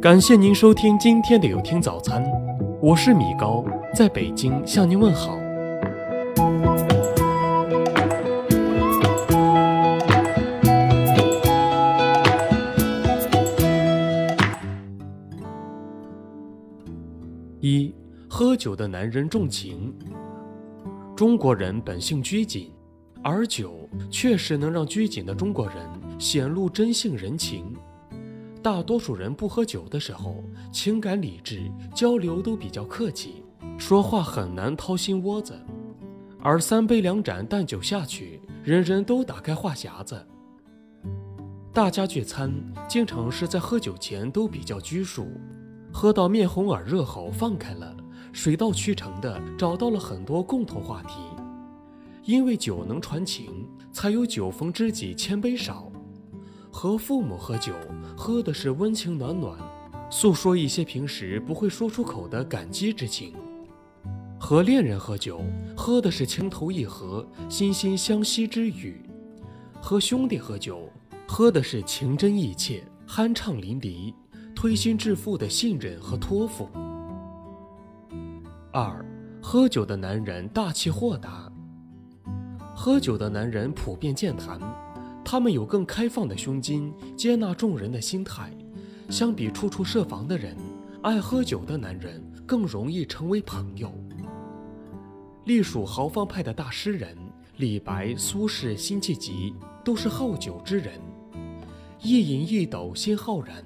感谢您收听今天的有听早餐，我是米高，在北京向您问好。一，喝酒的男人重情。中国人本性拘谨，而酒确实能让拘谨的中国人显露真性人情。大多数人不喝酒的时候，情感理智交流都比较客气，说话很难掏心窝子；而三杯两盏淡酒下去，人人都打开话匣子。大家聚餐，经常是在喝酒前都比较拘束，喝到面红耳热后放开了。水到渠成的找到了很多共同话题，因为酒能传情，才有酒逢知己千杯少。和父母喝酒，喝的是温情暖暖，诉说一些平时不会说出口的感激之情；和恋人喝酒，喝的是情投意合、心心相惜之语；和兄弟喝酒，喝的是情真意切、酣畅淋漓、推心置腹的信任和托付。二，喝酒的男人大气豁达。喝酒的男人普遍健谈，他们有更开放的胸襟，接纳众人的心态。相比处处设防的人，爱喝酒的男人更容易成为朋友。隶属豪放派的大诗人李白、苏轼、辛弃疾都是好酒之人，一饮一斗心浩然。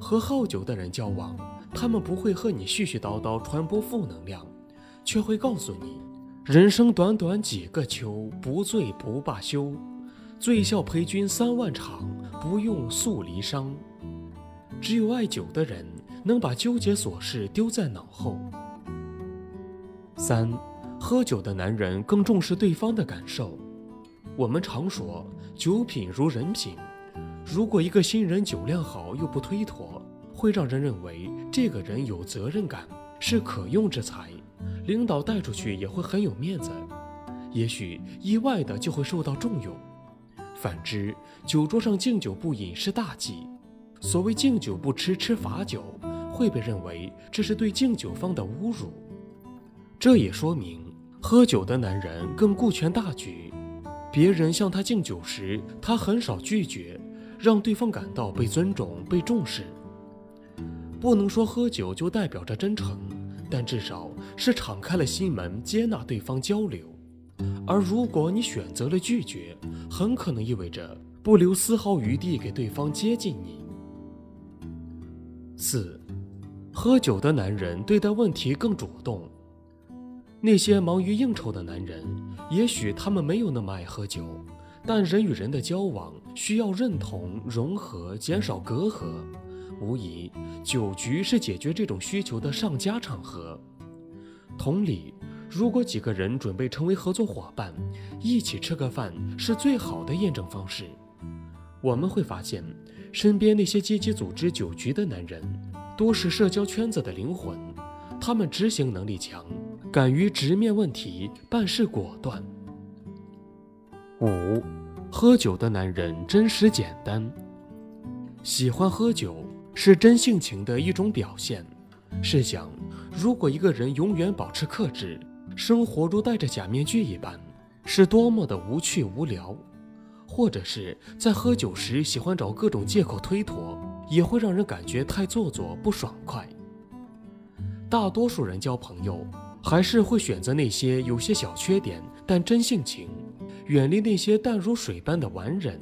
和好酒的人交往。他们不会和你絮絮叨叨传播负能量，却会告诉你：人生短短几个秋，不醉不罢休。醉笑陪君三万场，不用诉离殇。只有爱酒的人，能把纠结琐事丢在脑后。三，喝酒的男人更重视对方的感受。我们常说，酒品如人品。如果一个新人酒量好又不推脱，会让人认为这个人有责任感，是可用之才，领导带出去也会很有面子，也许意外的就会受到重用。反之，酒桌上敬酒不饮是大忌，所谓敬酒不吃吃罚酒，会被认为这是对敬酒方的侮辱。这也说明，喝酒的男人更顾全大局，别人向他敬酒时，他很少拒绝，让对方感到被尊重、被重视。不能说喝酒就代表着真诚，但至少是敞开了心门，接纳对方交流。而如果你选择了拒绝，很可能意味着不留丝毫余地给对方接近你。四，喝酒的男人对待问题更主动。那些忙于应酬的男人，也许他们没有那么爱喝酒，但人与人的交往需要认同、融合、减少隔阂。无疑，酒局是解决这种需求的上佳场合。同理，如果几个人准备成为合作伙伴，一起吃个饭是最好的验证方式。我们会发现，身边那些积极组织酒局的男人，多是社交圈子的灵魂。他们执行能力强，敢于直面问题，办事果断。五，喝酒的男人真实简单，喜欢喝酒。是真性情的一种表现。试想，如果一个人永远保持克制，生活如戴着假面具一般，是多么的无趣无聊；或者是在喝酒时喜欢找各种借口推脱，也会让人感觉太做作不爽快。大多数人交朋友，还是会选择那些有些小缺点但真性情，远离那些淡如水般的完人。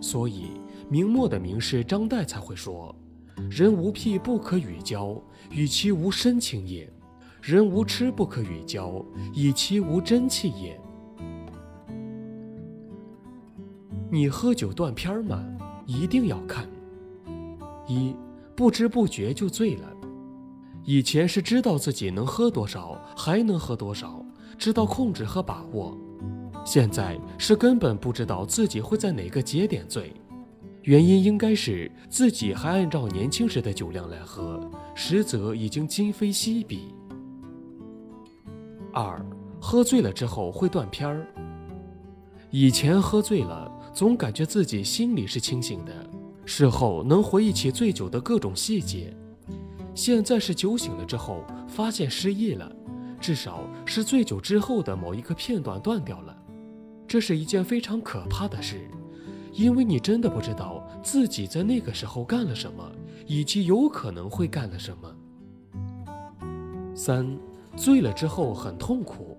所以。明末的名士张岱才会说：“人无癖不可与交，与其无深情也；人无痴不可与交，以其无真气也。”你喝酒断片儿吗？一定要看。一不知不觉就醉了。以前是知道自己能喝多少，还能喝多少，知道控制和把握；现在是根本不知道自己会在哪个节点醉。原因应该是自己还按照年轻时的酒量来喝，实则已经今非昔比。二，喝醉了之后会断片儿。以前喝醉了，总感觉自己心里是清醒的，事后能回忆起醉酒的各种细节。现在是酒醒了之后发现失忆了，至少是醉酒之后的某一个片段断掉了。这是一件非常可怕的事，因为你真的不知道自己在那个时候干了什么，以及有可能会干了什么。三，醉了之后很痛苦。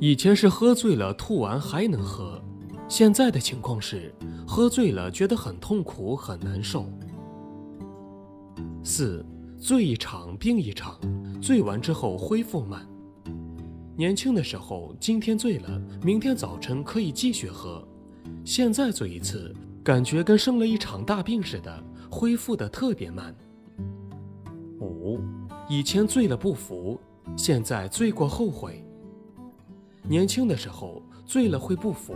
以前是喝醉了吐完还能喝，现在的情况是喝醉了觉得很痛苦很难受。四，醉一场病一场，醉完之后恢复慢。年轻的时候，今天醉了，明天早晨可以继续喝；现在醉一次，感觉跟生了一场大病似的，恢复的特别慢。以前醉了不服，现在醉过后悔。年轻的时候醉了会不服，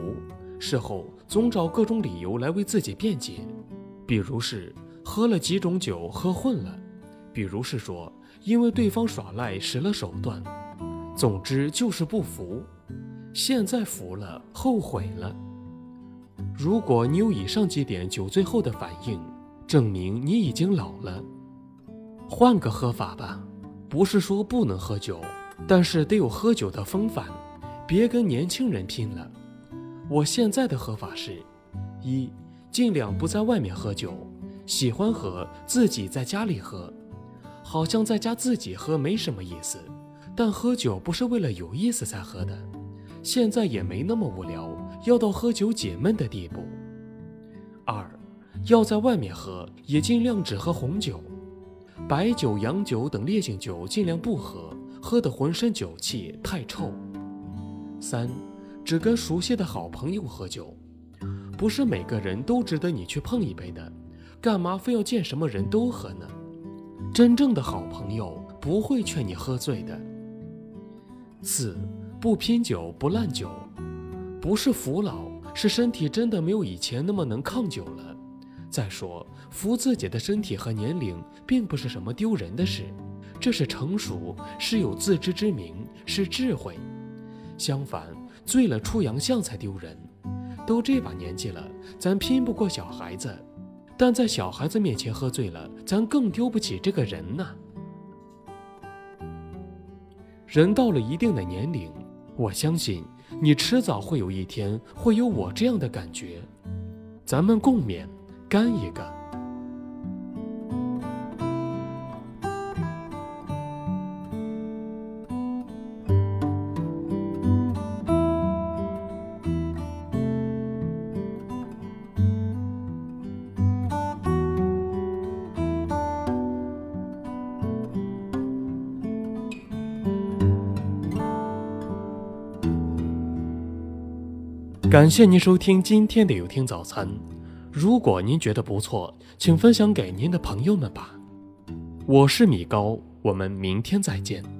事后总找各种理由来为自己辩解，比如是喝了几种酒喝混了，比如是说因为对方耍赖使了手段。总之就是不服，现在服了，后悔了。如果你有以上几点酒醉后的反应，证明你已经老了。换个喝法吧，不是说不能喝酒，但是得有喝酒的风范，别跟年轻人拼了。我现在的喝法是：一，尽量不在外面喝酒，喜欢喝自己在家里喝，好像在家自己喝没什么意思。但喝酒不是为了有意思才喝的，现在也没那么无聊，要到喝酒解闷的地步。二，要在外面喝，也尽量只喝红酒，白酒、洋酒等烈性酒尽量不喝，喝得浑身酒气，太臭。三，只跟熟悉的好朋友喝酒，不是每个人都值得你去碰一杯的，干嘛非要见什么人都喝呢？真正的好朋友不会劝你喝醉的。四不拼酒不烂酒，不是服老，是身体真的没有以前那么能抗酒了。再说服自己的身体和年龄，并不是什么丢人的事，这是成熟，是有自知之明，是智慧。相反，醉了出洋相才丢人。都这把年纪了，咱拼不过小孩子，但在小孩子面前喝醉了，咱更丢不起这个人呢。人到了一定的年龄，我相信你迟早会有一天会有我这样的感觉，咱们共勉，干一个。感谢您收听今天的有听早餐。如果您觉得不错，请分享给您的朋友们吧。我是米高，我们明天再见。